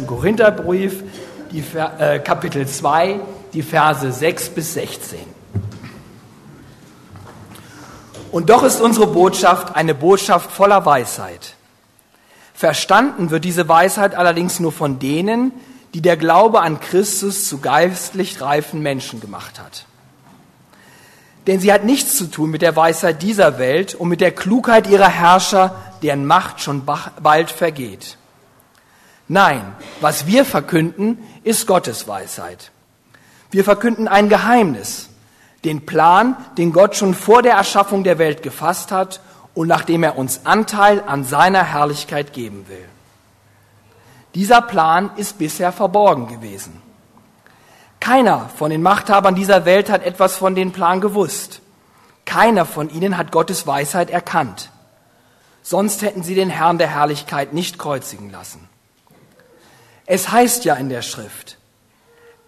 1. Korintherbrief, die, äh, Kapitel 2, die Verse 6 bis 16. Und doch ist unsere Botschaft eine Botschaft voller Weisheit. Verstanden wird diese Weisheit allerdings nur von denen, die der Glaube an Christus zu geistlich reifen Menschen gemacht hat. Denn sie hat nichts zu tun mit der Weisheit dieser Welt und mit der Klugheit ihrer Herrscher, deren Macht schon bald vergeht. Nein, was wir verkünden, ist Gottes Weisheit. Wir verkünden ein Geheimnis, den Plan, den Gott schon vor der Erschaffung der Welt gefasst hat und nachdem er uns Anteil an seiner Herrlichkeit geben will. Dieser Plan ist bisher verborgen gewesen. Keiner von den Machthabern dieser Welt hat etwas von dem Plan gewusst. Keiner von ihnen hat Gottes Weisheit erkannt. Sonst hätten sie den Herrn der Herrlichkeit nicht kreuzigen lassen. Es heißt ja in der Schrift,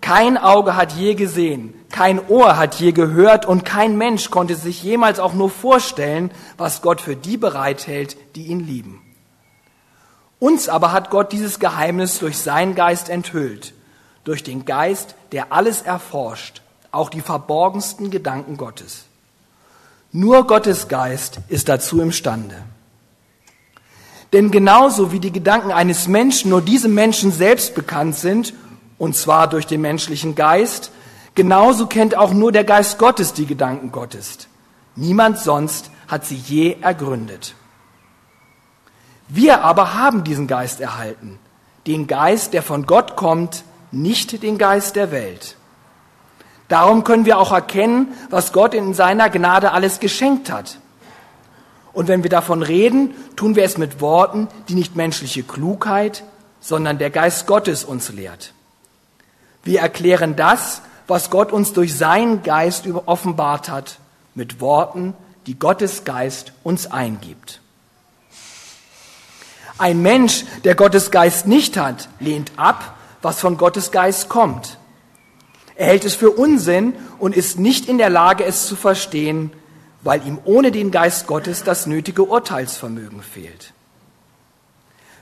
kein Auge hat je gesehen, kein Ohr hat je gehört und kein Mensch konnte sich jemals auch nur vorstellen, was Gott für die bereithält, die ihn lieben. Uns aber hat Gott dieses Geheimnis durch seinen Geist enthüllt, durch den Geist, der alles erforscht, auch die verborgensten Gedanken Gottes. Nur Gottes Geist ist dazu imstande. Denn genauso wie die Gedanken eines Menschen nur diesem Menschen selbst bekannt sind und zwar durch den menschlichen Geist, genauso kennt auch nur der Geist Gottes die Gedanken Gottes. Niemand sonst hat sie je ergründet. Wir aber haben diesen Geist erhalten, den Geist, der von Gott kommt, nicht den Geist der Welt. Darum können wir auch erkennen, was Gott in seiner Gnade alles geschenkt hat. Und wenn wir davon reden, tun wir es mit Worten, die nicht menschliche Klugheit, sondern der Geist Gottes uns lehrt. Wir erklären das, was Gott uns durch seinen Geist offenbart hat, mit Worten, die Gottes Geist uns eingibt. Ein Mensch, der Gottes Geist nicht hat, lehnt ab, was von Gottes Geist kommt. Er hält es für Unsinn und ist nicht in der Lage, es zu verstehen, weil ihm ohne den Geist Gottes das nötige Urteilsvermögen fehlt.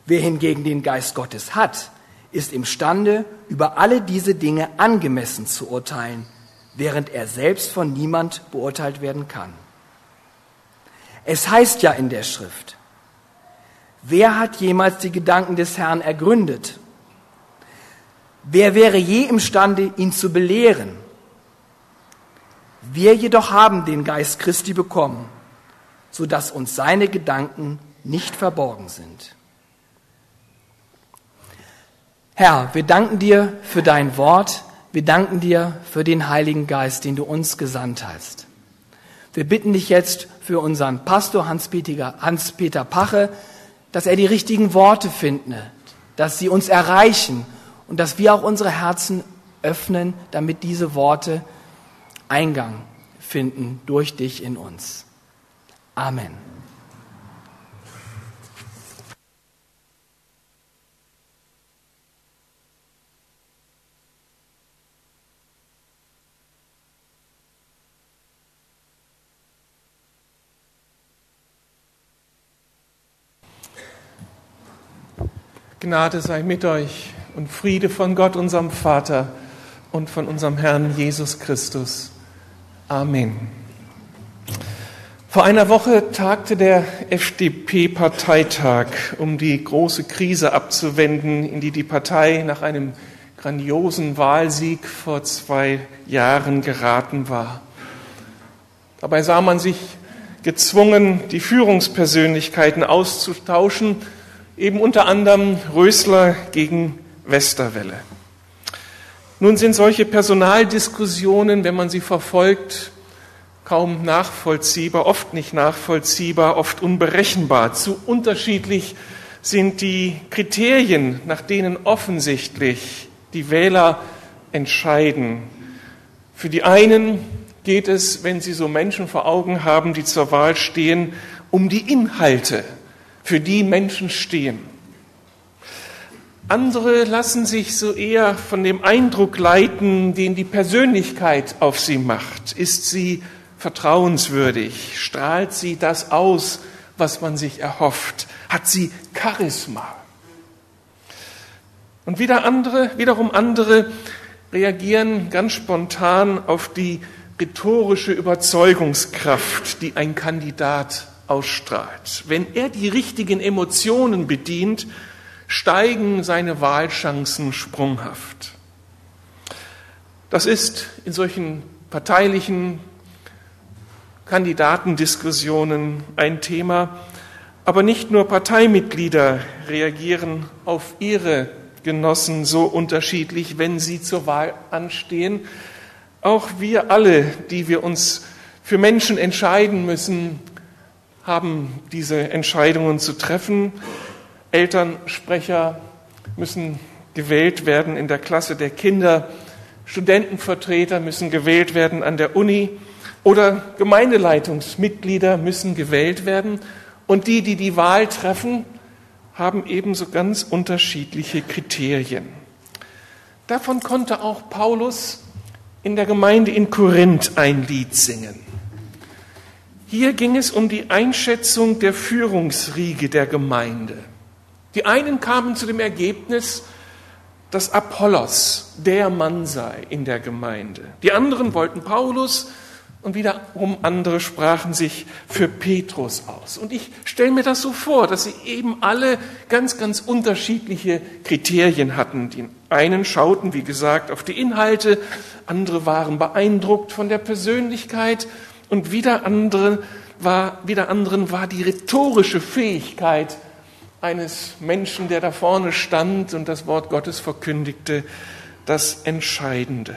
Wer hingegen den Geist Gottes hat, ist imstande, über alle diese Dinge angemessen zu urteilen, während er selbst von niemand beurteilt werden kann. Es heißt ja in der Schrift, wer hat jemals die Gedanken des Herrn ergründet? Wer wäre je imstande, ihn zu belehren? Wir jedoch haben den Geist Christi bekommen, so dass uns seine Gedanken nicht verborgen sind. Herr, wir danken dir für dein Wort. Wir danken dir für den Heiligen Geist, den du uns gesandt hast. Wir bitten dich jetzt für unseren Pastor Hans-Peter Hans -Peter Pache, dass er die richtigen Worte findet, dass sie uns erreichen und dass wir auch unsere Herzen öffnen, damit diese Worte Eingang finden durch dich in uns. Amen. Gnade sei mit euch und Friede von Gott, unserem Vater und von unserem Herrn Jesus Christus. Amen. Vor einer Woche tagte der FDP-Parteitag, um die große Krise abzuwenden, in die die Partei nach einem grandiosen Wahlsieg vor zwei Jahren geraten war. Dabei sah man sich gezwungen, die Führungspersönlichkeiten auszutauschen, eben unter anderem Rösler gegen Westerwelle. Nun sind solche Personaldiskussionen, wenn man sie verfolgt, kaum nachvollziehbar, oft nicht nachvollziehbar, oft unberechenbar. Zu unterschiedlich sind die Kriterien, nach denen offensichtlich die Wähler entscheiden. Für die einen geht es, wenn sie so Menschen vor Augen haben, die zur Wahl stehen, um die Inhalte für die Menschen stehen. Andere lassen sich so eher von dem Eindruck leiten, den die Persönlichkeit auf sie macht. Ist sie vertrauenswürdig? Strahlt sie das aus, was man sich erhofft? Hat sie Charisma? Und wieder andere, wiederum andere reagieren ganz spontan auf die rhetorische Überzeugungskraft, die ein Kandidat ausstrahlt. Wenn er die richtigen Emotionen bedient, steigen seine Wahlchancen sprunghaft. Das ist in solchen parteilichen Kandidatendiskussionen ein Thema, aber nicht nur Parteimitglieder reagieren auf ihre Genossen so unterschiedlich, wenn sie zur Wahl anstehen. Auch wir alle, die wir uns für Menschen entscheiden müssen, haben diese Entscheidungen zu treffen. Elternsprecher müssen gewählt werden in der Klasse der Kinder. Studentenvertreter müssen gewählt werden an der Uni oder Gemeindeleitungsmitglieder müssen gewählt werden. Und die, die die Wahl treffen, haben ebenso ganz unterschiedliche Kriterien. Davon konnte auch Paulus in der Gemeinde in Korinth ein Lied singen. Hier ging es um die Einschätzung der Führungsriege der Gemeinde. Die einen kamen zu dem Ergebnis, dass Apollos der Mann sei in der Gemeinde. Die anderen wollten Paulus und wiederum andere sprachen sich für Petrus aus. Und ich stelle mir das so vor, dass sie eben alle ganz, ganz unterschiedliche Kriterien hatten. Die einen schauten, wie gesagt, auf die Inhalte, andere waren beeindruckt von der Persönlichkeit und wieder, andere war, wieder anderen war die rhetorische Fähigkeit eines Menschen, der da vorne stand und das Wort Gottes verkündigte, das Entscheidende.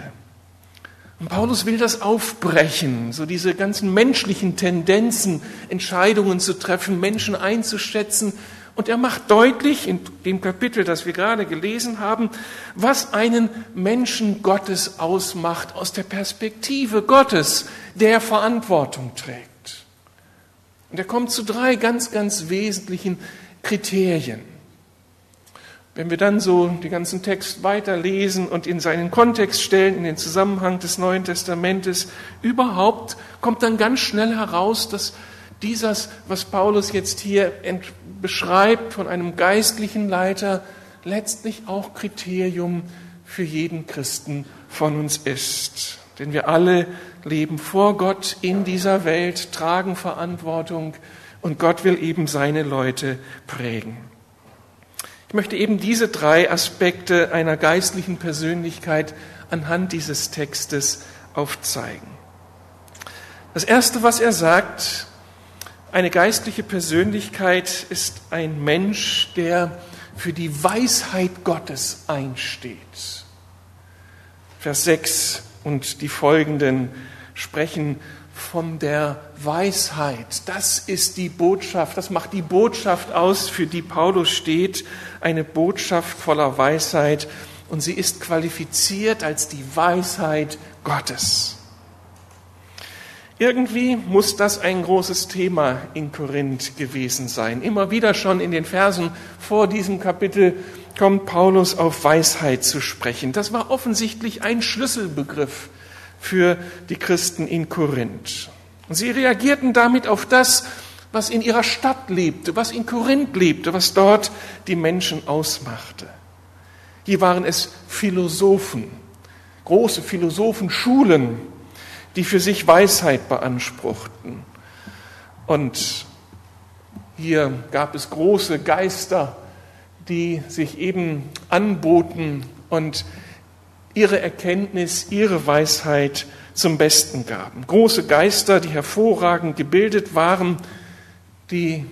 Und Paulus will das aufbrechen, so diese ganzen menschlichen Tendenzen, Entscheidungen zu treffen, Menschen einzuschätzen. Und er macht deutlich in dem Kapitel, das wir gerade gelesen haben, was einen Menschen Gottes ausmacht aus der Perspektive Gottes, der Verantwortung trägt. Und er kommt zu drei ganz, ganz wesentlichen Kriterien. Wenn wir dann so den ganzen Text weiterlesen und in seinen Kontext stellen, in den Zusammenhang des Neuen Testamentes, überhaupt kommt dann ganz schnell heraus, dass dieses, was Paulus jetzt hier beschreibt von einem geistlichen Leiter, letztlich auch Kriterium für jeden Christen von uns ist. Denn wir alle leben vor Gott in dieser Welt, tragen Verantwortung und Gott will eben seine Leute prägen. Ich möchte eben diese drei Aspekte einer geistlichen Persönlichkeit anhand dieses Textes aufzeigen. Das Erste, was er sagt, eine geistliche Persönlichkeit ist ein Mensch, der für die Weisheit Gottes einsteht. Vers 6 und die folgenden sprechen von der Weisheit. Das ist die Botschaft, das macht die Botschaft aus, für die Paulus steht, eine Botschaft voller Weisheit und sie ist qualifiziert als die Weisheit Gottes. Irgendwie muss das ein großes Thema in Korinth gewesen sein. Immer wieder schon in den Versen vor diesem Kapitel kommt Paulus auf Weisheit zu sprechen. Das war offensichtlich ein Schlüsselbegriff für die Christen in Korinth. Und sie reagierten damit auf das, was in ihrer Stadt lebte, was in Korinth lebte, was dort die Menschen ausmachte. Hier waren es Philosophen, große Philosophenschulen, die für sich Weisheit beanspruchten. Und hier gab es große Geister, die sich eben anboten und ihre Erkenntnis, ihre Weisheit zum Besten gaben. Große Geister, die hervorragend gebildet waren, die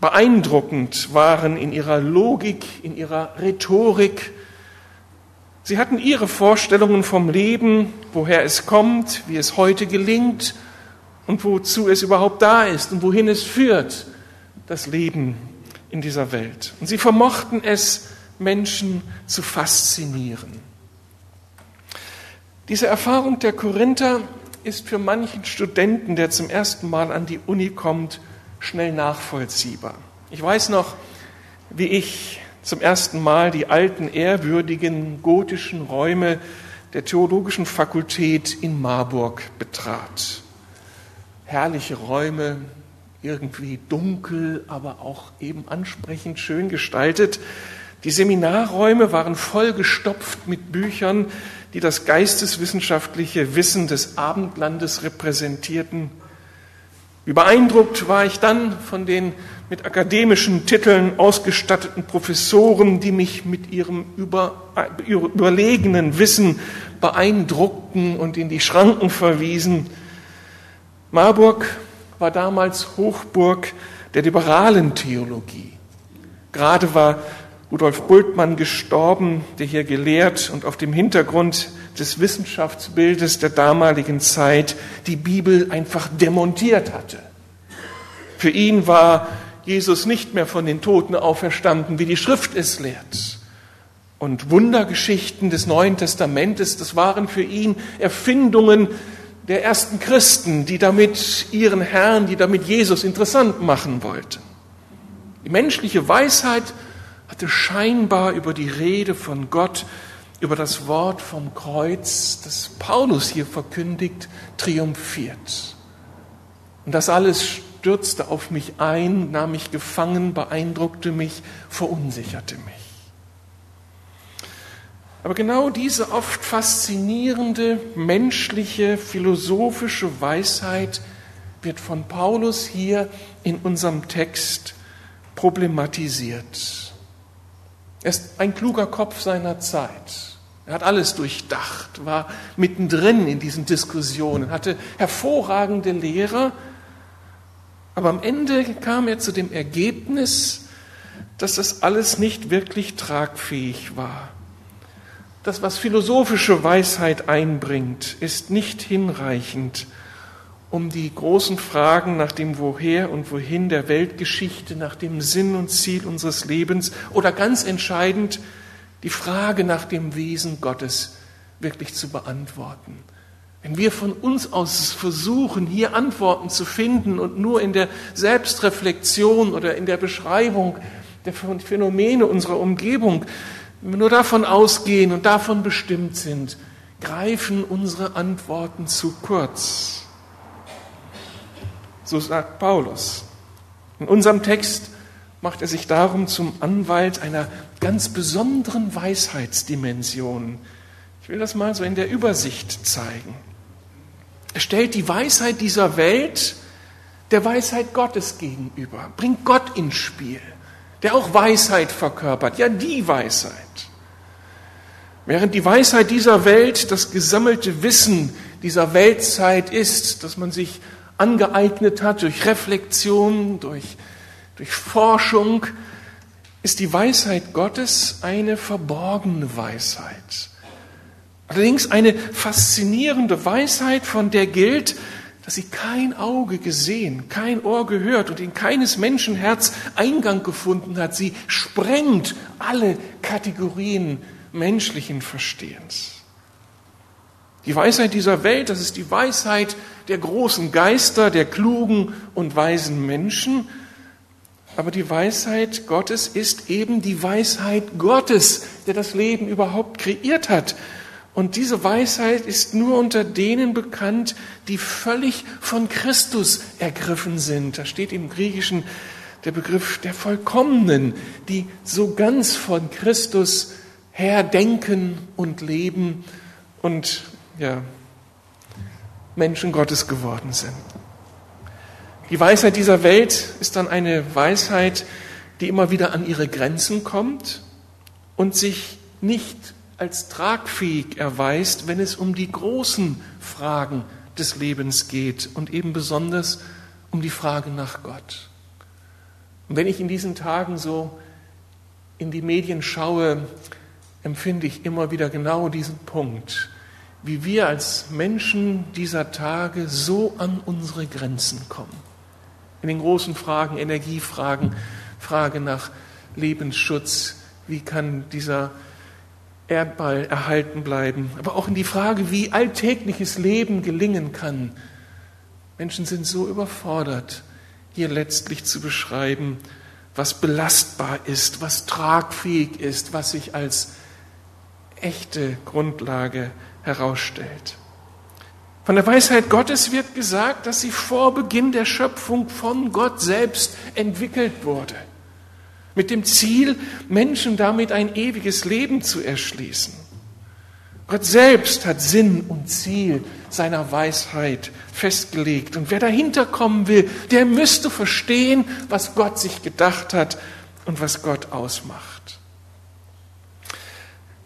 beeindruckend waren in ihrer Logik, in ihrer Rhetorik. Sie hatten ihre Vorstellungen vom Leben, woher es kommt, wie es heute gelingt und wozu es überhaupt da ist und wohin es führt, das Leben in dieser Welt. Und sie vermochten es, Menschen zu faszinieren. Diese Erfahrung der Korinther ist für manchen Studenten, der zum ersten Mal an die Uni kommt, schnell nachvollziehbar. Ich weiß noch, wie ich zum ersten Mal die alten, ehrwürdigen gotischen Räume der Theologischen Fakultät in Marburg betrat. Herrliche Räume, irgendwie dunkel, aber auch eben ansprechend schön gestaltet. Die Seminarräume waren vollgestopft mit Büchern, die das geisteswissenschaftliche Wissen des Abendlandes repräsentierten. Wie beeindruckt war ich dann von den mit akademischen Titeln ausgestatteten Professoren, die mich mit ihrem über, überlegenen Wissen beeindruckten und in die Schranken verwiesen. Marburg war damals Hochburg der liberalen Theologie. Gerade war Rudolf Bultmann gestorben, der hier gelehrt und auf dem Hintergrund des Wissenschaftsbildes der damaligen Zeit die Bibel einfach demontiert hatte. Für ihn war Jesus nicht mehr von den Toten auferstanden, wie die Schrift es lehrt. Und Wundergeschichten des Neuen Testamentes, das waren für ihn Erfindungen der ersten Christen, die damit ihren Herrn, die damit Jesus interessant machen wollten. Die menschliche Weisheit hatte scheinbar über die Rede von Gott, über das Wort vom Kreuz, das Paulus hier verkündigt, triumphiert. Und das alles stürzte auf mich ein, nahm mich gefangen, beeindruckte mich, verunsicherte mich. Aber genau diese oft faszinierende menschliche, philosophische Weisheit wird von Paulus hier in unserem Text problematisiert. Er ist ein kluger Kopf seiner Zeit. Er hat alles durchdacht, war mittendrin in diesen Diskussionen, hatte hervorragende Lehrer, aber am Ende kam er zu dem Ergebnis, dass das alles nicht wirklich tragfähig war. Das, was philosophische Weisheit einbringt, ist nicht hinreichend, um die großen Fragen nach dem Woher und Wohin der Weltgeschichte, nach dem Sinn und Ziel unseres Lebens oder ganz entscheidend die Frage nach dem Wesen Gottes wirklich zu beantworten. Wenn wir von uns aus versuchen, hier Antworten zu finden und nur in der Selbstreflexion oder in der Beschreibung der Phänomene unserer Umgebung nur davon ausgehen und davon bestimmt sind, greifen unsere Antworten zu kurz. So sagt Paulus. In unserem Text macht er sich darum zum Anwalt einer ganz besonderen Weisheitsdimension. Ich will das mal so in der Übersicht zeigen. Er stellt die Weisheit dieser Welt der Weisheit Gottes gegenüber, bringt Gott ins Spiel, der auch Weisheit verkörpert, ja die Weisheit. Während die Weisheit dieser Welt das gesammelte Wissen dieser Weltzeit ist, dass man sich angeeignet hat durch Reflexion, durch, durch Forschung, ist die Weisheit Gottes eine verborgene Weisheit. Allerdings eine faszinierende Weisheit, von der gilt, dass sie kein Auge gesehen, kein Ohr gehört und in keines Menschenherz Eingang gefunden hat. Sie sprengt alle Kategorien menschlichen Verstehens. Die Weisheit dieser Welt, das ist die Weisheit der großen Geister, der klugen und weisen Menschen. Aber die Weisheit Gottes ist eben die Weisheit Gottes, der das Leben überhaupt kreiert hat. Und diese Weisheit ist nur unter denen bekannt, die völlig von Christus ergriffen sind. Da steht im Griechischen der Begriff der Vollkommenen, die so ganz von Christus her denken und leben und ja, Menschen Gottes geworden sind. Die Weisheit dieser Welt ist dann eine Weisheit, die immer wieder an ihre Grenzen kommt und sich nicht als tragfähig erweist, wenn es um die großen Fragen des Lebens geht und eben besonders um die Frage nach Gott. Und wenn ich in diesen Tagen so in die Medien schaue, empfinde ich immer wieder genau diesen Punkt wie wir als Menschen dieser Tage so an unsere Grenzen kommen. In den großen Fragen, Energiefragen, Frage nach Lebensschutz, wie kann dieser Erdball erhalten bleiben, aber auch in die Frage, wie alltägliches Leben gelingen kann. Menschen sind so überfordert, hier letztlich zu beschreiben, was belastbar ist, was tragfähig ist, was sich als echte Grundlage herausstellt. Von der Weisheit Gottes wird gesagt, dass sie vor Beginn der Schöpfung von Gott selbst entwickelt wurde. mit dem Ziel, Menschen damit ein ewiges Leben zu erschließen. Gott selbst hat Sinn und Ziel seiner Weisheit festgelegt. Und wer dahinter kommen will, der müsste verstehen, was Gott sich gedacht hat und was Gott ausmacht.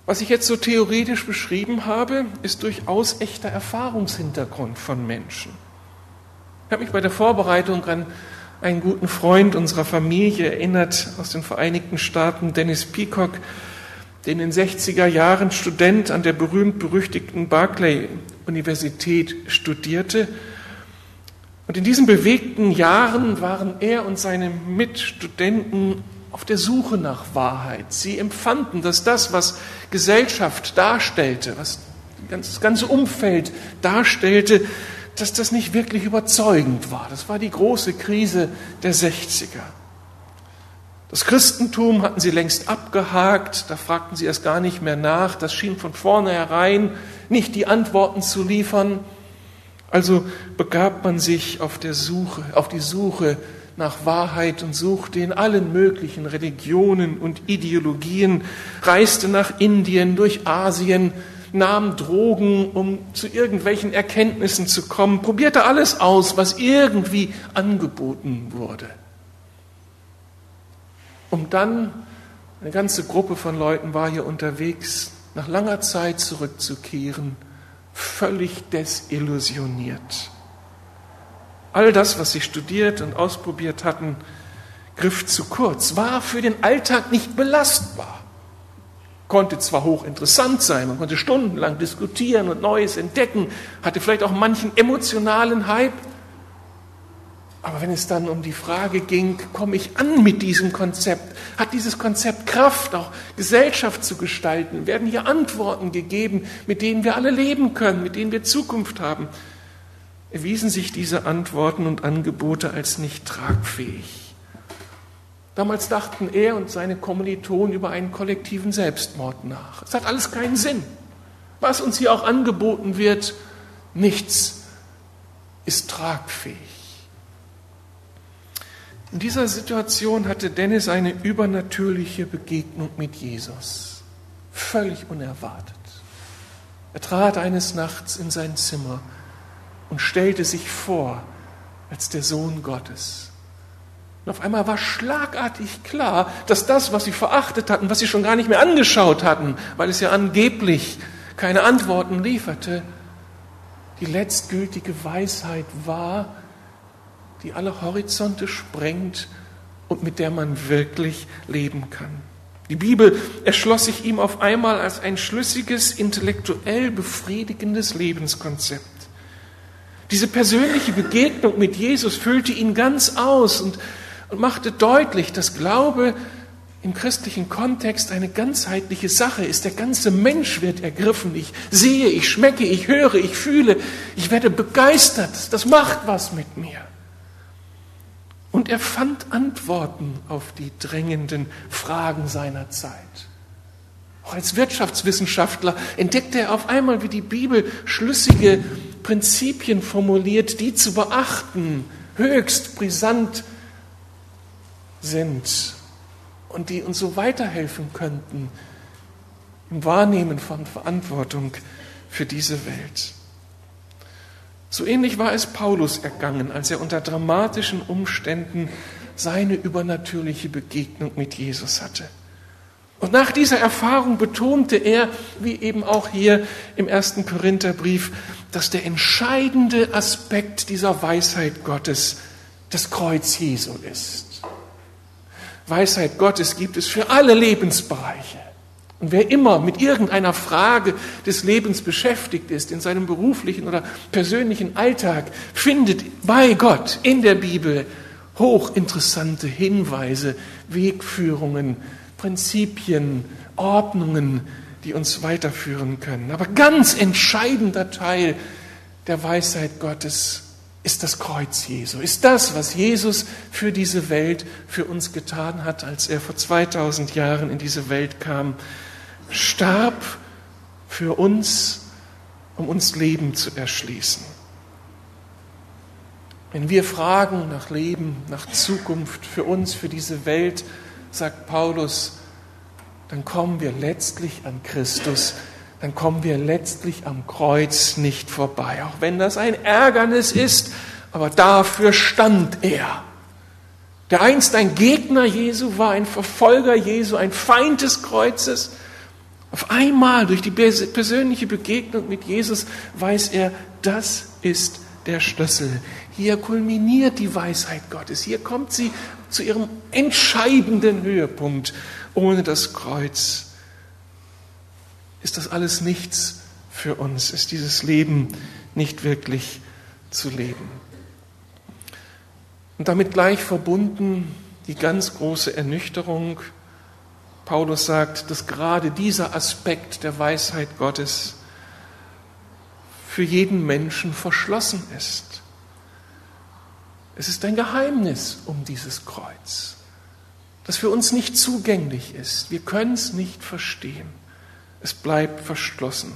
Was ich jetzt so theoretisch beschrieben habe, ist durchaus echter Erfahrungshintergrund von Menschen. Ich habe mich bei der Vorbereitung an einen guten Freund unserer Familie erinnert aus den Vereinigten Staaten, Dennis Peacock, der in den 60er Jahren Student an der berühmt-berüchtigten Barclay-Universität studierte. Und in diesen bewegten Jahren waren er und seine Mitstudenten auf der Suche nach Wahrheit. Sie empfanden, dass das, was Gesellschaft darstellte, was das ganze Umfeld darstellte, dass das nicht wirklich überzeugend war. Das war die große Krise der 60er. Das Christentum hatten sie längst abgehakt, da fragten sie erst gar nicht mehr nach, das schien von vornherein nicht die Antworten zu liefern. Also begab man sich auf der Suche, auf die Suche nach Wahrheit und suchte in allen möglichen Religionen und Ideologien, reiste nach Indien, durch Asien, nahm Drogen, um zu irgendwelchen Erkenntnissen zu kommen, probierte alles aus, was irgendwie angeboten wurde. Um dann, eine ganze Gruppe von Leuten war hier unterwegs, nach langer Zeit zurückzukehren, völlig desillusioniert. All das, was sie studiert und ausprobiert hatten, griff zu kurz, war für den Alltag nicht belastbar. Konnte zwar hochinteressant sein, man konnte stundenlang diskutieren und Neues entdecken, hatte vielleicht auch manchen emotionalen Hype, aber wenn es dann um die Frage ging, komme ich an mit diesem Konzept, hat dieses Konzept Kraft, auch Gesellschaft zu gestalten, werden hier Antworten gegeben, mit denen wir alle leben können, mit denen wir Zukunft haben, erwiesen sich diese Antworten und Angebote als nicht tragfähig. Damals dachten er und seine Kommilitonen über einen kollektiven Selbstmord nach. Es hat alles keinen Sinn. Was uns hier auch angeboten wird, nichts ist tragfähig. In dieser Situation hatte Dennis eine übernatürliche Begegnung mit Jesus. Völlig unerwartet. Er trat eines Nachts in sein Zimmer und stellte sich vor als der Sohn Gottes. Und auf einmal war schlagartig klar, dass das, was sie verachtet hatten, was sie schon gar nicht mehr angeschaut hatten, weil es ja angeblich keine Antworten lieferte, die letztgültige Weisheit war, die alle Horizonte sprengt und mit der man wirklich leben kann. Die Bibel erschloss sich ihm auf einmal als ein schlüssiges, intellektuell befriedigendes Lebenskonzept. Diese persönliche Begegnung mit Jesus füllte ihn ganz aus und, und machte deutlich, dass Glaube im christlichen Kontext eine ganzheitliche Sache ist. Der ganze Mensch wird ergriffen. Ich sehe, ich schmecke, ich höre, ich fühle, ich werde begeistert. Das macht was mit mir. Und er fand Antworten auf die drängenden Fragen seiner Zeit. Auch als Wirtschaftswissenschaftler entdeckte er auf einmal, wie die Bibel schlüssige Prinzipien formuliert, die zu beachten höchst brisant sind und die uns so weiterhelfen könnten im Wahrnehmen von Verantwortung für diese Welt. So ähnlich war es Paulus ergangen, als er unter dramatischen Umständen seine übernatürliche Begegnung mit Jesus hatte. Und nach dieser Erfahrung betonte er, wie eben auch hier im ersten Korintherbrief, dass der entscheidende Aspekt dieser Weisheit Gottes das Kreuz Jesu ist. Weisheit Gottes gibt es für alle Lebensbereiche. Und wer immer mit irgendeiner Frage des Lebens beschäftigt ist, in seinem beruflichen oder persönlichen Alltag, findet bei Gott in der Bibel hochinteressante Hinweise, Wegführungen, Prinzipien, Ordnungen, die uns weiterführen können. Aber ganz entscheidender Teil der Weisheit Gottes ist das Kreuz Jesu, ist das, was Jesus für diese Welt, für uns getan hat, als er vor 2000 Jahren in diese Welt kam, starb für uns, um uns Leben zu erschließen. Wenn wir fragen nach Leben, nach Zukunft für uns, für diese Welt, sagt Paulus, dann kommen wir letztlich an Christus, dann kommen wir letztlich am Kreuz nicht vorbei. Auch wenn das ein Ärgernis ist, aber dafür stand er. Der einst ein Gegner Jesu war, ein Verfolger Jesu, ein Feind des Kreuzes. Auf einmal durch die persönliche Begegnung mit Jesus weiß er, das ist der Schlüssel. Hier kulminiert die Weisheit Gottes. Hier kommt sie zu ihrem entscheidenden Höhepunkt. Ohne das Kreuz ist das alles nichts für uns, ist dieses Leben nicht wirklich zu leben. Und damit gleich verbunden die ganz große Ernüchterung. Paulus sagt, dass gerade dieser Aspekt der Weisheit Gottes für jeden Menschen verschlossen ist. Es ist ein Geheimnis um dieses Kreuz, das für uns nicht zugänglich ist. Wir können es nicht verstehen. Es bleibt verschlossen.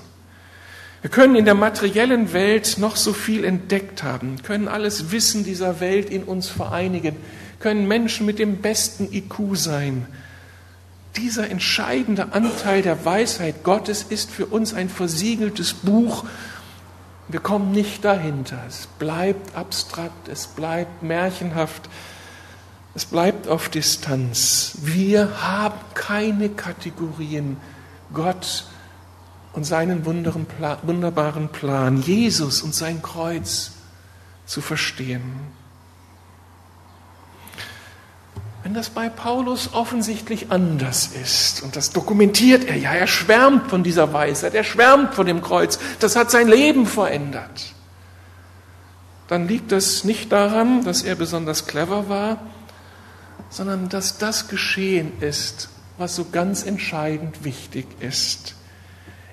Wir können in der materiellen Welt noch so viel entdeckt haben, können alles Wissen dieser Welt in uns vereinigen, können Menschen mit dem besten IQ sein. Dieser entscheidende Anteil der Weisheit Gottes ist für uns ein versiegeltes Buch. Wir kommen nicht dahinter. Es bleibt abstrakt, es bleibt märchenhaft, es bleibt auf Distanz. Wir haben keine Kategorien. Gott und seinen wunderbaren Plan, Jesus und sein Kreuz zu verstehen. Wenn das bei Paulus offensichtlich anders ist, und das dokumentiert er ja, er schwärmt von dieser Weisheit, er schwärmt von dem Kreuz, das hat sein Leben verändert, dann liegt das nicht daran, dass er besonders clever war, sondern dass das geschehen ist, was so ganz entscheidend wichtig ist.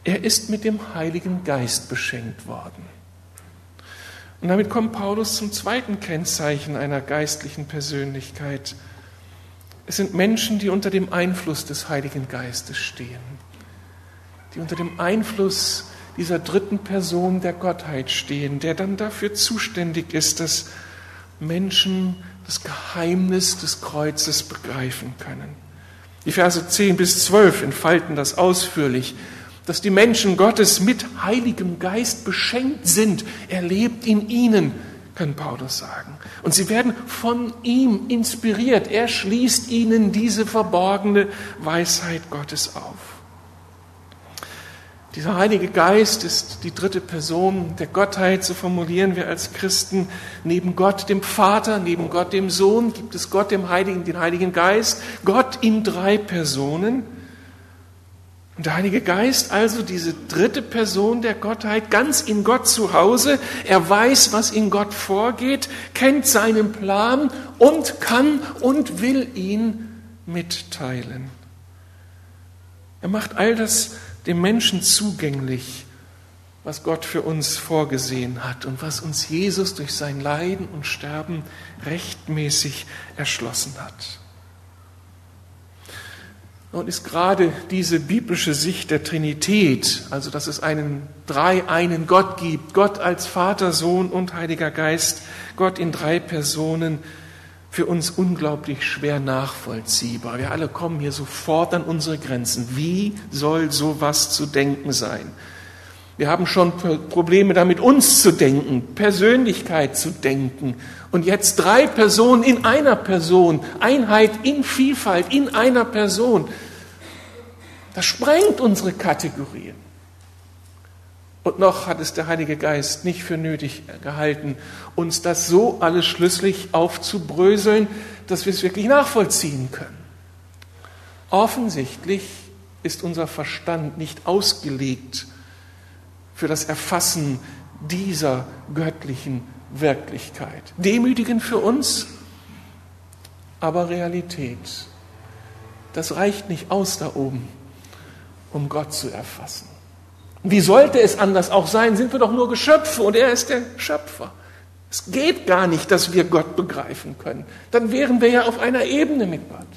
Er ist mit dem Heiligen Geist beschenkt worden. Und damit kommt Paulus zum zweiten Kennzeichen einer geistlichen Persönlichkeit. Es sind Menschen, die unter dem Einfluss des Heiligen Geistes stehen, die unter dem Einfluss dieser dritten Person der Gottheit stehen, der dann dafür zuständig ist, dass Menschen das Geheimnis des Kreuzes begreifen können. Die Verse 10 bis 12 entfalten das ausführlich dass die Menschen Gottes mit Heiligem Geist beschenkt sind. Er lebt in ihnen, kann Paulus sagen. Und sie werden von ihm inspiriert. Er schließt ihnen diese verborgene Weisheit Gottes auf. Dieser Heilige Geist ist die dritte Person der Gottheit, so formulieren wir als Christen. Neben Gott, dem Vater, neben Gott, dem Sohn, gibt es Gott, dem Heiligen, den Heiligen Geist. Gott in drei Personen. Und der Heilige Geist, also diese dritte Person der Gottheit, ganz in Gott zu Hause, er weiß, was in Gott vorgeht, kennt seinen Plan und kann und will ihn mitteilen. Er macht all das dem Menschen zugänglich, was Gott für uns vorgesehen hat und was uns Jesus durch sein Leiden und Sterben rechtmäßig erschlossen hat. Und ist gerade diese biblische Sicht der Trinität, also dass es einen drei einen Gott gibt, Gott als Vater, Sohn und Heiliger Geist, Gott in drei Personen, für uns unglaublich schwer nachvollziehbar. Wir alle kommen hier sofort an unsere Grenzen. Wie soll sowas zu denken sein? Wir haben schon Probleme damit, uns zu denken, Persönlichkeit zu denken. Und jetzt drei Personen in einer Person, Einheit in Vielfalt in einer Person. Das sprengt unsere Kategorien. Und noch hat es der Heilige Geist nicht für nötig gehalten, uns das so alles schlüssig aufzubröseln, dass wir es wirklich nachvollziehen können. Offensichtlich ist unser Verstand nicht ausgelegt für das Erfassen dieser göttlichen Wirklichkeit. Demütigend für uns, aber Realität. Das reicht nicht aus da oben, um Gott zu erfassen. Wie sollte es anders auch sein? Sind wir doch nur Geschöpfe und er ist der Schöpfer. Es geht gar nicht, dass wir Gott begreifen können. Dann wären wir ja auf einer Ebene mit Gott.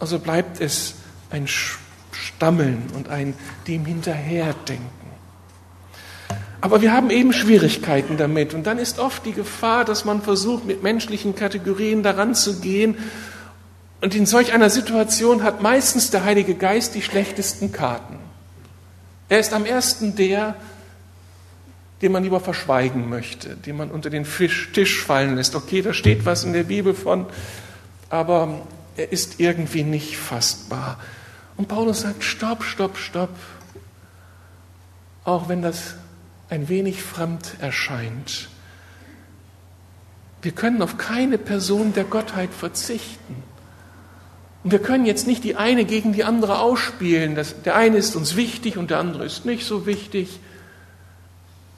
Also bleibt es ein Stammeln und ein dem Hinterherdenken. Aber wir haben eben Schwierigkeiten damit. Und dann ist oft die Gefahr, dass man versucht, mit menschlichen Kategorien daran zu gehen Und in solch einer Situation hat meistens der Heilige Geist die schlechtesten Karten. Er ist am ersten der, den man lieber verschweigen möchte, den man unter den Tisch fallen lässt. Okay, da steht was in der Bibel von, aber er ist irgendwie nicht fassbar. Und Paulus sagt, stopp, stopp, stopp. Auch wenn das ein wenig fremd erscheint. Wir können auf keine Person der Gottheit verzichten. Und wir können jetzt nicht die eine gegen die andere ausspielen. Das, der eine ist uns wichtig und der andere ist nicht so wichtig.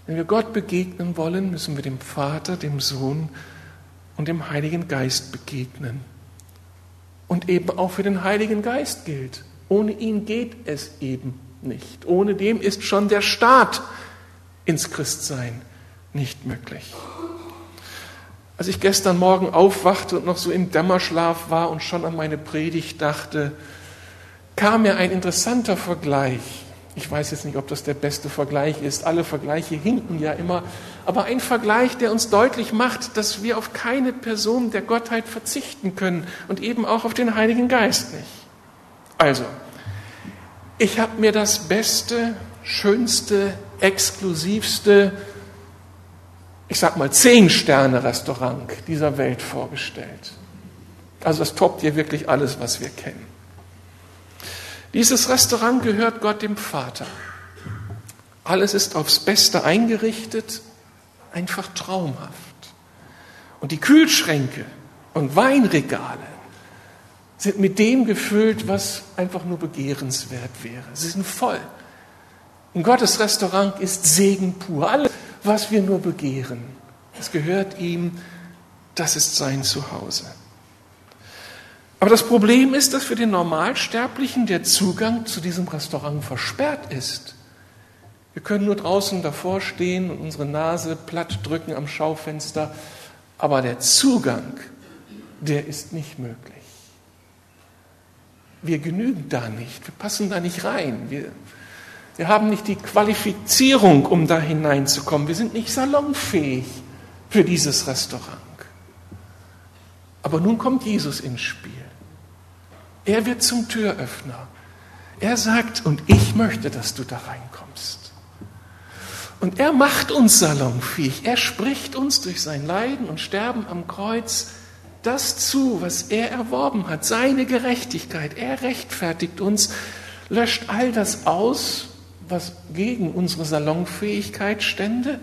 Wenn wir Gott begegnen wollen, müssen wir dem Vater, dem Sohn und dem Heiligen Geist begegnen. Und eben auch für den Heiligen Geist gilt. Ohne ihn geht es eben nicht. Ohne dem ist schon der Start ins Christsein nicht möglich. Als ich gestern Morgen aufwachte und noch so im Dämmerschlaf war und schon an meine Predigt dachte, kam mir ein interessanter Vergleich. Ich weiß jetzt nicht, ob das der beste Vergleich ist. Alle Vergleiche hinken ja immer. Aber ein Vergleich, der uns deutlich macht, dass wir auf keine Person der Gottheit verzichten können und eben auch auf den Heiligen Geist nicht. Also, ich habe mir das beste, schönste, exklusivste ich sag mal, Zehn-Sterne-Restaurant dieser Welt vorgestellt. Also es toppt hier wirklich alles, was wir kennen. Dieses Restaurant gehört Gott dem Vater. Alles ist aufs Beste eingerichtet, einfach traumhaft. Und die Kühlschränke und Weinregale sind mit dem gefüllt, was einfach nur begehrenswert wäre. Sie sind voll. Und Gottes Restaurant ist Segen pur. Alles was wir nur begehren. Es gehört ihm, das ist sein Zuhause. Aber das Problem ist, dass für den Normalsterblichen der Zugang zu diesem Restaurant versperrt ist. Wir können nur draußen davor stehen und unsere Nase platt drücken am Schaufenster, aber der Zugang, der ist nicht möglich. Wir genügen da nicht, wir passen da nicht rein. Wir, wir haben nicht die Qualifizierung, um da hineinzukommen. Wir sind nicht salonfähig für dieses Restaurant. Aber nun kommt Jesus ins Spiel. Er wird zum Türöffner. Er sagt, und ich möchte, dass du da reinkommst. Und er macht uns salonfähig. Er spricht uns durch sein Leiden und Sterben am Kreuz das zu, was er erworben hat, seine Gerechtigkeit. Er rechtfertigt uns, löscht all das aus, was gegen unsere Salonfähigkeit stände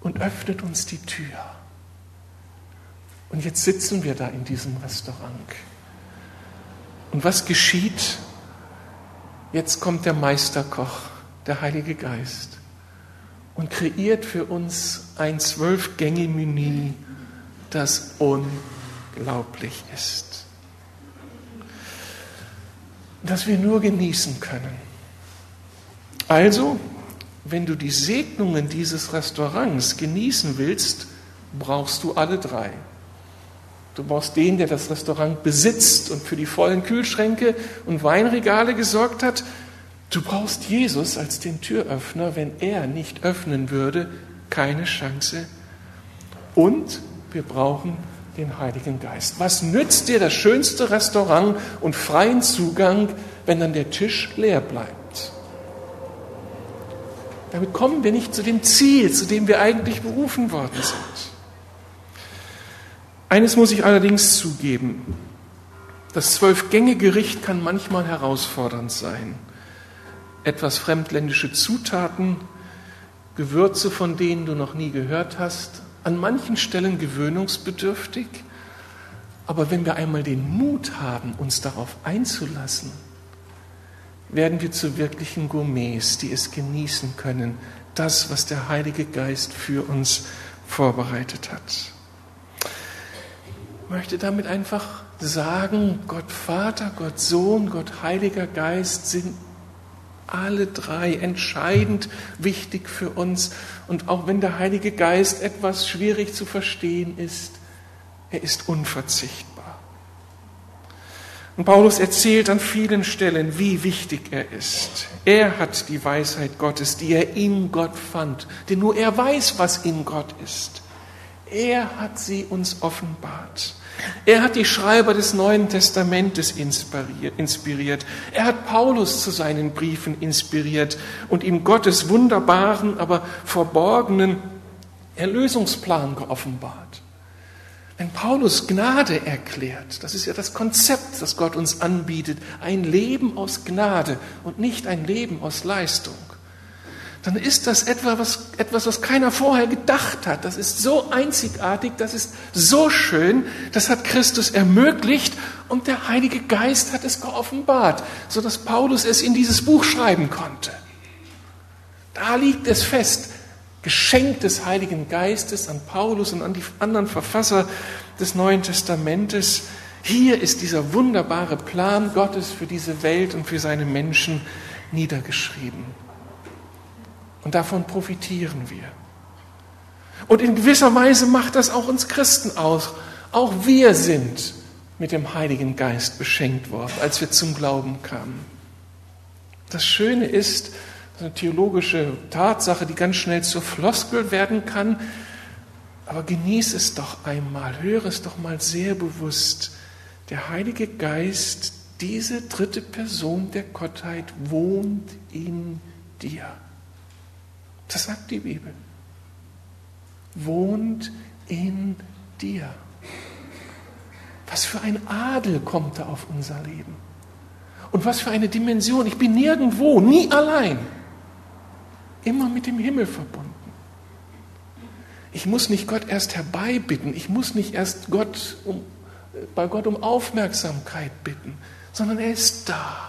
und öffnet uns die Tür. Und jetzt sitzen wir da in diesem Restaurant. Und was geschieht? Jetzt kommt der Meisterkoch, der Heilige Geist, und kreiert für uns ein Zwölf-Gänge-Menü, das unglaublich ist. Das wir nur genießen können. Also, wenn du die Segnungen dieses Restaurants genießen willst, brauchst du alle drei. Du brauchst den, der das Restaurant besitzt und für die vollen Kühlschränke und Weinregale gesorgt hat. Du brauchst Jesus als den Türöffner. Wenn er nicht öffnen würde, keine Chance. Und wir brauchen den Heiligen Geist. Was nützt dir das schönste Restaurant und freien Zugang, wenn dann der Tisch leer bleibt? Damit kommen wir nicht zu dem Ziel, zu dem wir eigentlich berufen worden sind. Eines muss ich allerdings zugeben. Das Zwölf-Gänge-Gericht kann manchmal herausfordernd sein. Etwas fremdländische Zutaten, Gewürze, von denen du noch nie gehört hast, an manchen Stellen gewöhnungsbedürftig. Aber wenn wir einmal den Mut haben, uns darauf einzulassen, werden wir zu wirklichen Gourmets, die es genießen können, das, was der Heilige Geist für uns vorbereitet hat. Ich möchte damit einfach sagen, Gott Vater, Gott Sohn, Gott Heiliger Geist sind alle drei entscheidend wichtig für uns. Und auch wenn der Heilige Geist etwas schwierig zu verstehen ist, er ist unverzichtbar. Und Paulus erzählt an vielen Stellen, wie wichtig er ist. Er hat die Weisheit Gottes, die er in Gott fand, denn nur er weiß, was in Gott ist. Er hat sie uns offenbart. Er hat die Schreiber des Neuen Testamentes inspiriert. Er hat Paulus zu seinen Briefen inspiriert und ihm Gottes wunderbaren, aber verborgenen Erlösungsplan geoffenbart. Wenn Paulus Gnade erklärt, das ist ja das Konzept, das Gott uns anbietet, ein Leben aus Gnade und nicht ein Leben aus Leistung, dann ist das etwas, was, etwas, was keiner vorher gedacht hat. Das ist so einzigartig, das ist so schön, das hat Christus ermöglicht und der Heilige Geist hat es geoffenbart, sodass Paulus es in dieses Buch schreiben konnte. Da liegt es fest, Geschenk des Heiligen Geistes an Paulus und an die anderen Verfasser des Neuen Testamentes. Hier ist dieser wunderbare Plan Gottes für diese Welt und für seine Menschen niedergeschrieben. Und davon profitieren wir. Und in gewisser Weise macht das auch uns Christen aus. Auch wir sind mit dem Heiligen Geist beschenkt worden, als wir zum Glauben kamen. Das Schöne ist, eine theologische Tatsache, die ganz schnell zur Floskel werden kann, aber genieß es doch einmal, höre es doch mal sehr bewusst. Der Heilige Geist, diese dritte Person der Gottheit, wohnt in dir. Das sagt die Bibel. Wohnt in dir. Was für ein Adel kommt da auf unser Leben. Und was für eine Dimension. Ich bin nirgendwo, nie allein. Immer mit dem Himmel verbunden. Ich muss nicht Gott erst herbeibitten. Ich muss nicht erst Gott um, bei Gott um Aufmerksamkeit bitten, sondern er ist da.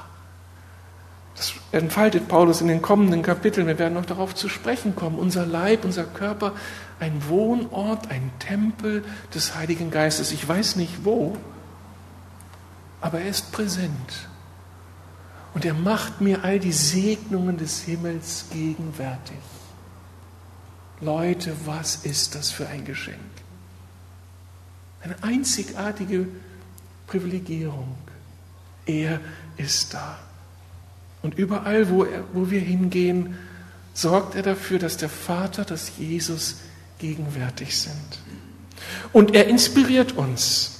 Das entfaltet Paulus in den kommenden Kapiteln. Wir werden noch darauf zu sprechen kommen. Unser Leib, unser Körper, ein Wohnort, ein Tempel des Heiligen Geistes. Ich weiß nicht wo, aber er ist präsent. Und er macht mir all die Segnungen des Himmels gegenwärtig. Leute, was ist das für ein Geschenk? Eine einzigartige Privilegierung. Er ist da. Und überall, wo, er, wo wir hingehen, sorgt er dafür, dass der Vater, dass Jesus gegenwärtig sind. Und er inspiriert uns.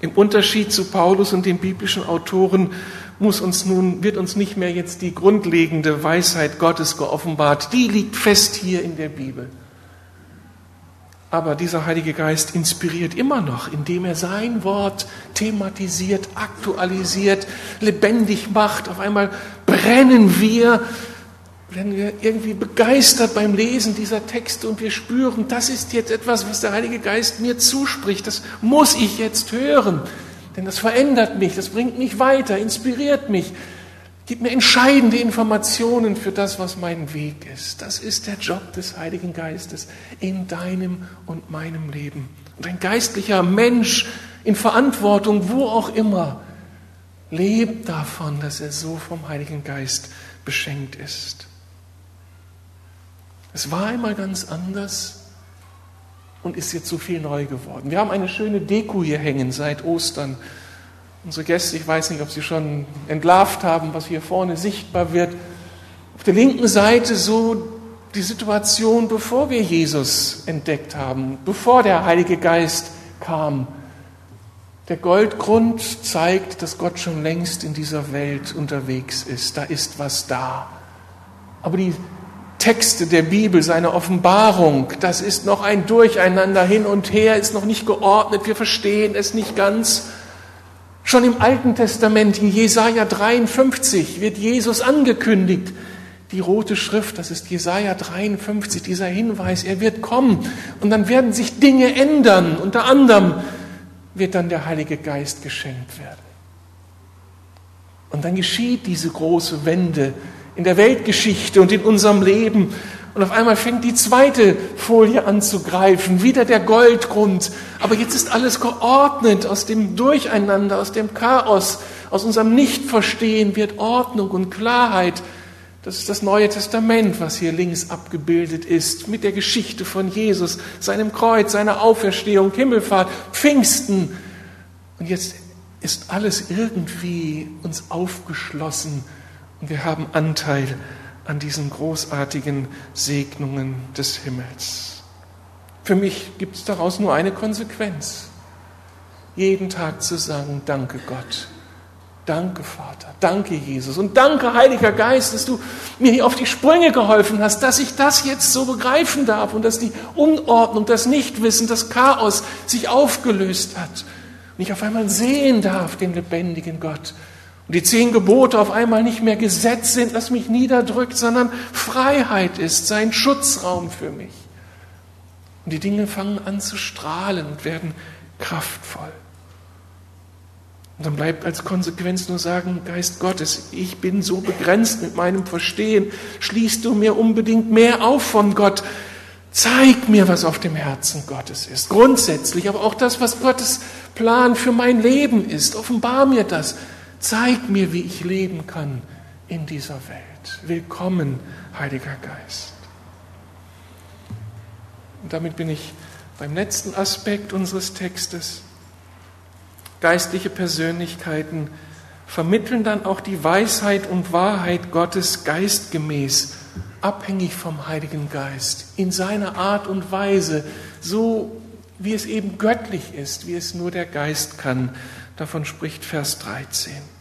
Im Unterschied zu Paulus und den biblischen Autoren muss uns nun, wird uns nicht mehr jetzt die grundlegende Weisheit Gottes geoffenbart. Die liegt fest hier in der Bibel. Aber dieser Heilige Geist inspiriert immer noch, indem er sein Wort thematisiert, aktualisiert, lebendig macht. Auf einmal brennen wir, werden wir irgendwie begeistert beim Lesen dieser Texte und wir spüren, das ist jetzt etwas, was der Heilige Geist mir zuspricht. Das muss ich jetzt hören, denn das verändert mich, das bringt mich weiter, inspiriert mich. Gib mir entscheidende Informationen für das, was mein Weg ist. Das ist der Job des Heiligen Geistes in deinem und meinem Leben. Und ein geistlicher Mensch in Verantwortung, wo auch immer, lebt davon, dass er so vom Heiligen Geist beschenkt ist. Es war einmal ganz anders und ist jetzt so viel neu geworden. Wir haben eine schöne Deko hier hängen seit Ostern. Unsere Gäste, ich weiß nicht, ob sie schon entlarvt haben, was hier vorne sichtbar wird. Auf der linken Seite so die Situation, bevor wir Jesus entdeckt haben, bevor der Heilige Geist kam. Der Goldgrund zeigt, dass Gott schon längst in dieser Welt unterwegs ist. Da ist was da. Aber die Texte der Bibel, seine Offenbarung, das ist noch ein Durcheinander hin und her, ist noch nicht geordnet, wir verstehen es nicht ganz. Schon im Alten Testament, in Jesaja 53, wird Jesus angekündigt. Die rote Schrift, das ist Jesaja 53, dieser Hinweis, er wird kommen und dann werden sich Dinge ändern. Unter anderem wird dann der Heilige Geist geschenkt werden. Und dann geschieht diese große Wende in der Weltgeschichte und in unserem Leben. Und auf einmal fängt die zweite Folie an zu greifen, wieder der Goldgrund. Aber jetzt ist alles geordnet aus dem Durcheinander, aus dem Chaos, aus unserem Nichtverstehen wird Ordnung und Klarheit. Das ist das Neue Testament, was hier links abgebildet ist, mit der Geschichte von Jesus, seinem Kreuz, seiner Auferstehung, Himmelfahrt, Pfingsten. Und jetzt ist alles irgendwie uns aufgeschlossen und wir haben Anteil an diesen großartigen Segnungen des Himmels. Für mich gibt es daraus nur eine Konsequenz. jeden Tag zu sagen, danke Gott, danke Vater, danke Jesus und danke Heiliger Geist, dass du mir hier auf die Sprünge geholfen hast, dass ich das jetzt so begreifen darf und dass die Unordnung, das Nichtwissen, das Chaos sich aufgelöst hat und ich auf einmal sehen darf den lebendigen Gott und die zehn Gebote auf einmal nicht mehr Gesetz sind, das mich niederdrückt, sondern Freiheit ist, sein Schutzraum für mich. Und die Dinge fangen an zu strahlen und werden kraftvoll. Und dann bleibt als Konsequenz nur sagen, Geist Gottes, ich bin so begrenzt mit meinem Verstehen, schließt du mir unbedingt mehr auf von Gott. Zeig mir, was auf dem Herzen Gottes ist. Grundsätzlich, aber auch das, was Gottes Plan für mein Leben ist. Offenbar mir das. Zeig mir, wie ich leben kann in dieser Welt. Willkommen, Heiliger Geist. Und damit bin ich beim letzten Aspekt unseres Textes. Geistliche Persönlichkeiten vermitteln dann auch die Weisheit und Wahrheit Gottes geistgemäß, abhängig vom Heiligen Geist, in seiner Art und Weise, so wie es eben göttlich ist, wie es nur der Geist kann. Davon spricht Vers 13.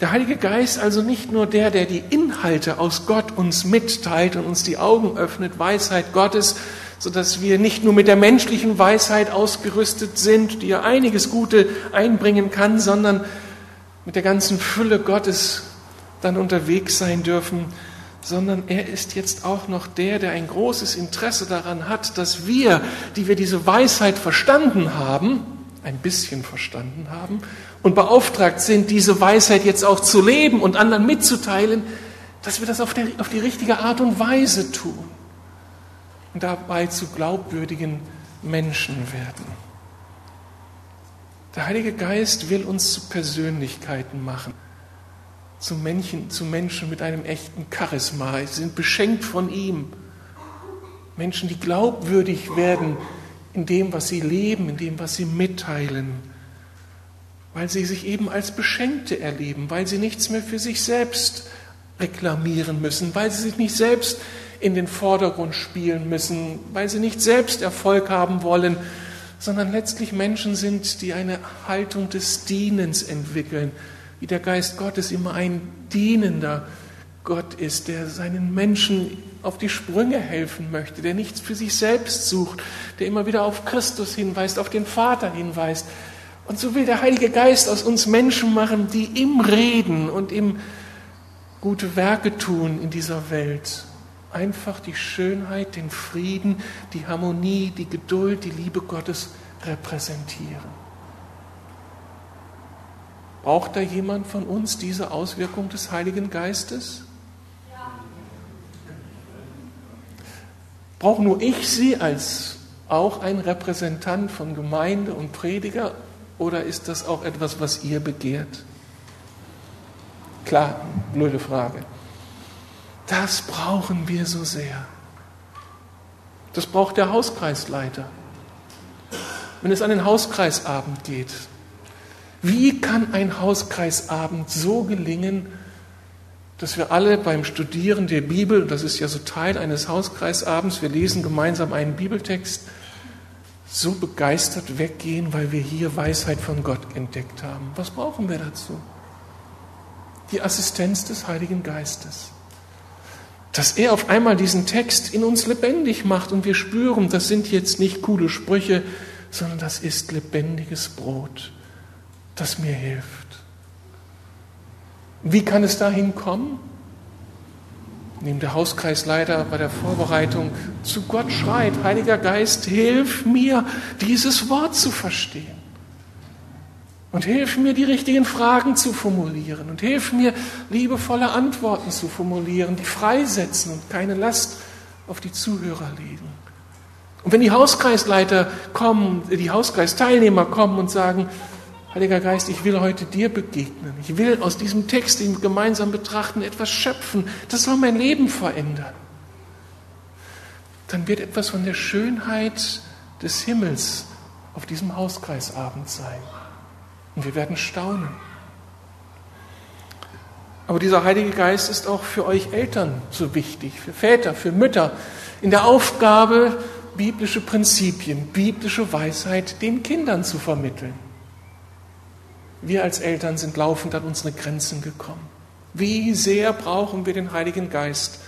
Der Heilige Geist also nicht nur der, der die Inhalte aus Gott uns mitteilt und uns die Augen öffnet, Weisheit Gottes, sodass wir nicht nur mit der menschlichen Weisheit ausgerüstet sind, die ja einiges Gute einbringen kann, sondern mit der ganzen Fülle Gottes dann unterwegs sein dürfen, sondern er ist jetzt auch noch der, der ein großes Interesse daran hat, dass wir, die wir diese Weisheit verstanden haben, ein bisschen verstanden haben und beauftragt sind, diese Weisheit jetzt auch zu leben und anderen mitzuteilen, dass wir das auf, der, auf die richtige Art und Weise tun und dabei zu glaubwürdigen Menschen werden. Der Heilige Geist will uns zu Persönlichkeiten machen, zu Menschen, zu Menschen mit einem echten Charisma. Sie sind beschenkt von ihm. Menschen, die glaubwürdig werden in dem, was sie leben, in dem, was sie mitteilen, weil sie sich eben als Beschenkte erleben, weil sie nichts mehr für sich selbst reklamieren müssen, weil sie sich nicht selbst in den Vordergrund spielen müssen, weil sie nicht selbst Erfolg haben wollen, sondern letztlich Menschen sind, die eine Haltung des Dienens entwickeln, wie der Geist Gottes immer ein dienender Gott ist, der seinen Menschen auf die Sprünge helfen möchte, der nichts für sich selbst sucht, der immer wieder auf Christus hinweist, auf den Vater hinweist. Und so will der Heilige Geist aus uns Menschen machen, die im Reden und im gute Werke tun in dieser Welt einfach die Schönheit, den Frieden, die Harmonie, die Geduld, die Liebe Gottes repräsentieren. Braucht da jemand von uns diese Auswirkung des Heiligen Geistes? Brauche nur ich sie als auch ein Repräsentant von Gemeinde und Prediger oder ist das auch etwas, was ihr begehrt? Klar, blöde Frage. Das brauchen wir so sehr. Das braucht der Hauskreisleiter. Wenn es an den Hauskreisabend geht, wie kann ein Hauskreisabend so gelingen, dass wir alle beim Studieren der Bibel, das ist ja so Teil eines Hauskreisabends, wir lesen gemeinsam einen Bibeltext, so begeistert weggehen, weil wir hier Weisheit von Gott entdeckt haben. Was brauchen wir dazu? Die Assistenz des Heiligen Geistes dass er auf einmal diesen Text in uns lebendig macht und wir spüren, das sind jetzt nicht coole Sprüche, sondern das ist lebendiges Brot, das mir hilft. Wie kann es dahin kommen? Indem der Hauskreisleiter bei der Vorbereitung zu Gott schreit, Heiliger Geist, hilf mir, dieses Wort zu verstehen. Und hilf mir, die richtigen Fragen zu formulieren. Und hilf mir, liebevolle Antworten zu formulieren, die freisetzen und keine Last auf die Zuhörer legen. Und wenn die Hauskreisleiter kommen, die Hauskreisteilnehmer kommen und sagen, Heiliger Geist, ich will heute dir begegnen. Ich will aus diesem Text, den wir gemeinsam betrachten, etwas schöpfen. Das soll mein Leben verändern. Dann wird etwas von der Schönheit des Himmels auf diesem Hauskreisabend sein. Und wir werden staunen. Aber dieser Heilige Geist ist auch für euch Eltern so wichtig, für Väter, für Mütter, in der Aufgabe, biblische Prinzipien, biblische Weisheit den Kindern zu vermitteln. Wir als Eltern sind laufend an unsere Grenzen gekommen. Wie sehr brauchen wir den Heiligen Geist,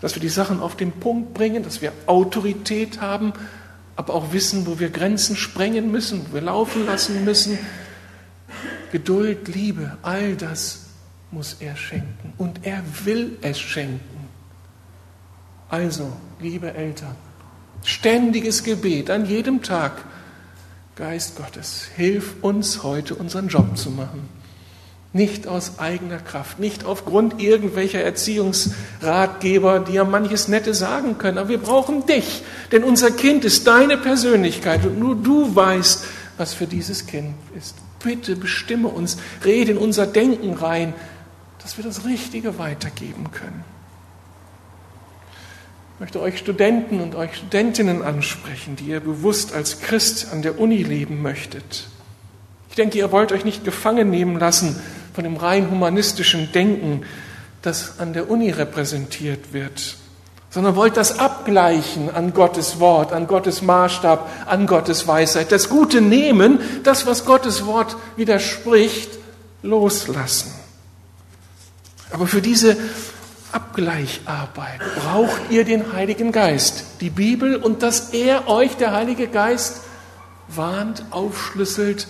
dass wir die Sachen auf den Punkt bringen, dass wir Autorität haben, aber auch wissen, wo wir Grenzen sprengen müssen, wo wir laufen lassen müssen. Geduld, Liebe, all das muss er schenken und er will es schenken. Also, liebe Eltern, ständiges Gebet an jedem Tag. Geist Gottes, hilf uns heute unseren Job zu machen. Nicht aus eigener Kraft, nicht aufgrund irgendwelcher Erziehungsratgeber, die ja manches Nette sagen können, aber wir brauchen dich, denn unser Kind ist deine Persönlichkeit und nur du weißt, was für dieses Kind ist. Bitte bestimme uns, rede in unser Denken rein, dass wir das Richtige weitergeben können. Ich möchte euch Studenten und euch Studentinnen ansprechen, die ihr bewusst als Christ an der Uni leben möchtet. Ich denke, ihr wollt euch nicht gefangen nehmen lassen von dem rein humanistischen Denken, das an der Uni repräsentiert wird, sondern wollt das abgleichen an Gottes Wort, an Gottes Maßstab, an Gottes Weisheit. Das Gute nehmen, das, was Gottes Wort widerspricht, loslassen. Aber für diese Abgleicharbeit braucht ihr den Heiligen Geist, die Bibel und dass er euch, der Heilige Geist, warnt, aufschlüsselt,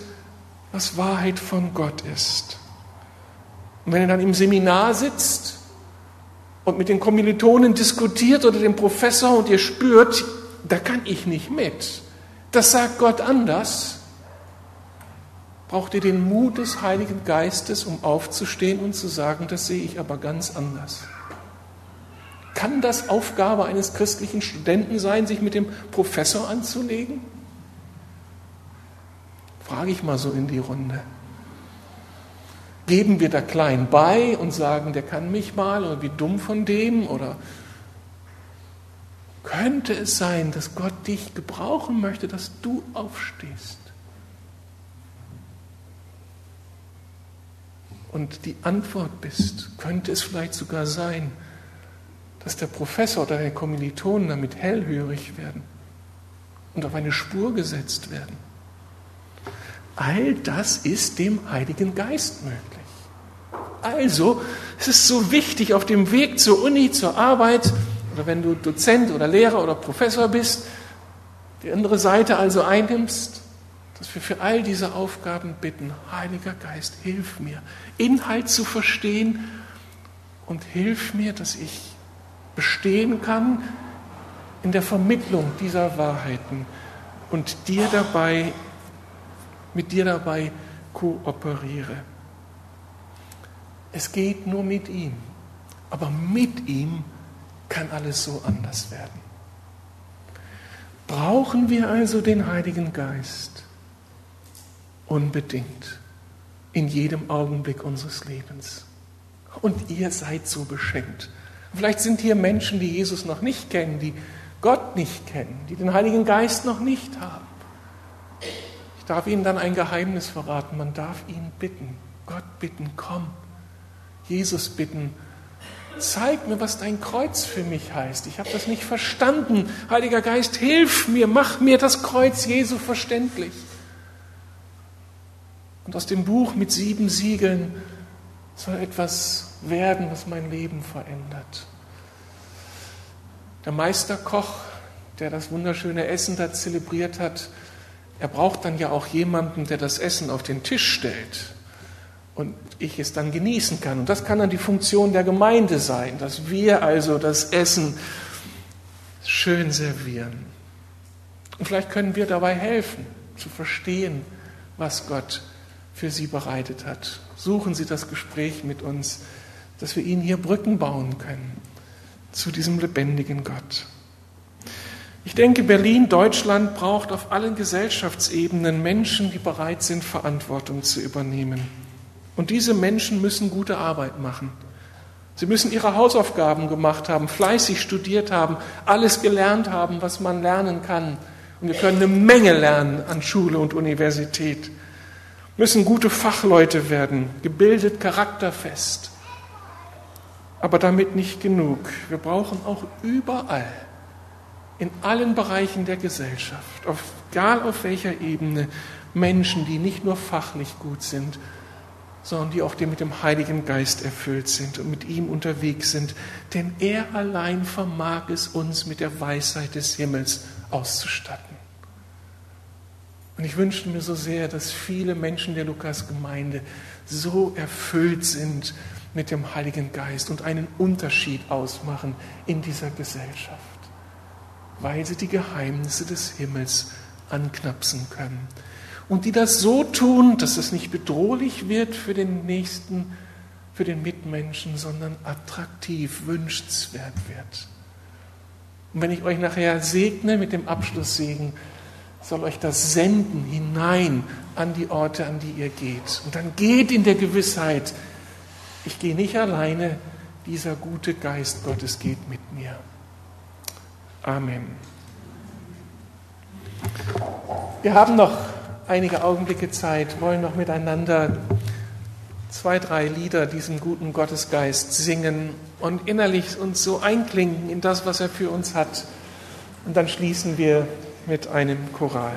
was Wahrheit von Gott ist. Und wenn er dann im Seminar sitzt und mit den Kommilitonen diskutiert oder dem Professor und ihr spürt, da kann ich nicht mit, das sagt Gott anders, braucht ihr den Mut des Heiligen Geistes, um aufzustehen und zu sagen, das sehe ich aber ganz anders. Kann das Aufgabe eines christlichen Studenten sein, sich mit dem Professor anzulegen? Frage ich mal so in die Runde. Geben wir da klein bei und sagen, der kann mich mal oder wie dumm von dem oder könnte es sein, dass Gott dich gebrauchen möchte, dass du aufstehst? Und die Antwort bist, könnte es vielleicht sogar sein, dass der Professor oder deine Kommilitonen damit hellhörig werden und auf eine Spur gesetzt werden. All das ist dem Heiligen Geist möglich. Also, es ist so wichtig auf dem Weg zur Uni, zur Arbeit, oder wenn du Dozent oder Lehrer oder Professor bist, die andere Seite also einnimmst, dass wir für all diese Aufgaben bitten, Heiliger Geist, hilf mir, Inhalt zu verstehen und hilf mir, dass ich bestehen kann in der Vermittlung dieser Wahrheiten und dir dabei, mit dir dabei kooperiere. Es geht nur mit ihm, aber mit ihm kann alles so anders werden. Brauchen wir also den Heiligen Geist? Unbedingt. In jedem Augenblick unseres Lebens. Und ihr seid so beschenkt. Vielleicht sind hier Menschen, die Jesus noch nicht kennen, die Gott nicht kennen, die den Heiligen Geist noch nicht haben. Ich darf Ihnen dann ein Geheimnis verraten. Man darf ihn bitten, Gott bitten, komm. Jesus bitten, zeig mir, was dein Kreuz für mich heißt. Ich habe das nicht verstanden. Heiliger Geist, hilf mir, mach mir das Kreuz Jesu verständlich. Und aus dem Buch mit sieben Siegeln soll etwas werden, was mein Leben verändert. Der Meisterkoch, der das wunderschöne Essen da zelebriert hat, er braucht dann ja auch jemanden, der das Essen auf den Tisch stellt und ich es dann genießen kann. Und das kann dann die Funktion der Gemeinde sein, dass wir also das Essen schön servieren. Und vielleicht können wir dabei helfen, zu verstehen, was Gott für Sie bereitet hat. Suchen Sie das Gespräch mit uns, dass wir Ihnen hier Brücken bauen können zu diesem lebendigen Gott. Ich denke, Berlin, Deutschland braucht auf allen Gesellschaftsebenen Menschen, die bereit sind, Verantwortung zu übernehmen. Und diese Menschen müssen gute Arbeit machen. Sie müssen ihre Hausaufgaben gemacht haben, fleißig studiert haben, alles gelernt haben, was man lernen kann. Und wir können eine Menge lernen an Schule und Universität. Müssen gute Fachleute werden, gebildet, charakterfest. Aber damit nicht genug. Wir brauchen auch überall in allen Bereichen der Gesellschaft, auf, egal auf welcher Ebene, Menschen, die nicht nur fachlich gut sind, sondern die auch mit dem Heiligen Geist erfüllt sind und mit ihm unterwegs sind. Denn er allein vermag es uns mit der Weisheit des Himmels auszustatten. Und ich wünschte mir so sehr, dass viele Menschen der Lukas-Gemeinde so erfüllt sind mit dem Heiligen Geist und einen Unterschied ausmachen in dieser Gesellschaft, weil sie die Geheimnisse des Himmels anknapsen können und die das so tun, dass es nicht bedrohlich wird für den Nächsten, für den Mitmenschen, sondern attraktiv, wünschenswert wird. Und wenn ich euch nachher segne mit dem Abschlusssegen, soll euch das senden hinein an die Orte, an die ihr geht. Und dann geht in der Gewissheit, ich gehe nicht alleine, dieser gute Geist Gottes geht mit mir. Amen. Wir haben noch einige Augenblicke Zeit, wollen noch miteinander zwei, drei Lieder diesem guten Gottesgeist singen und innerlich uns so einklinken in das, was er für uns hat. Und dann schließen wir mit einem Choral.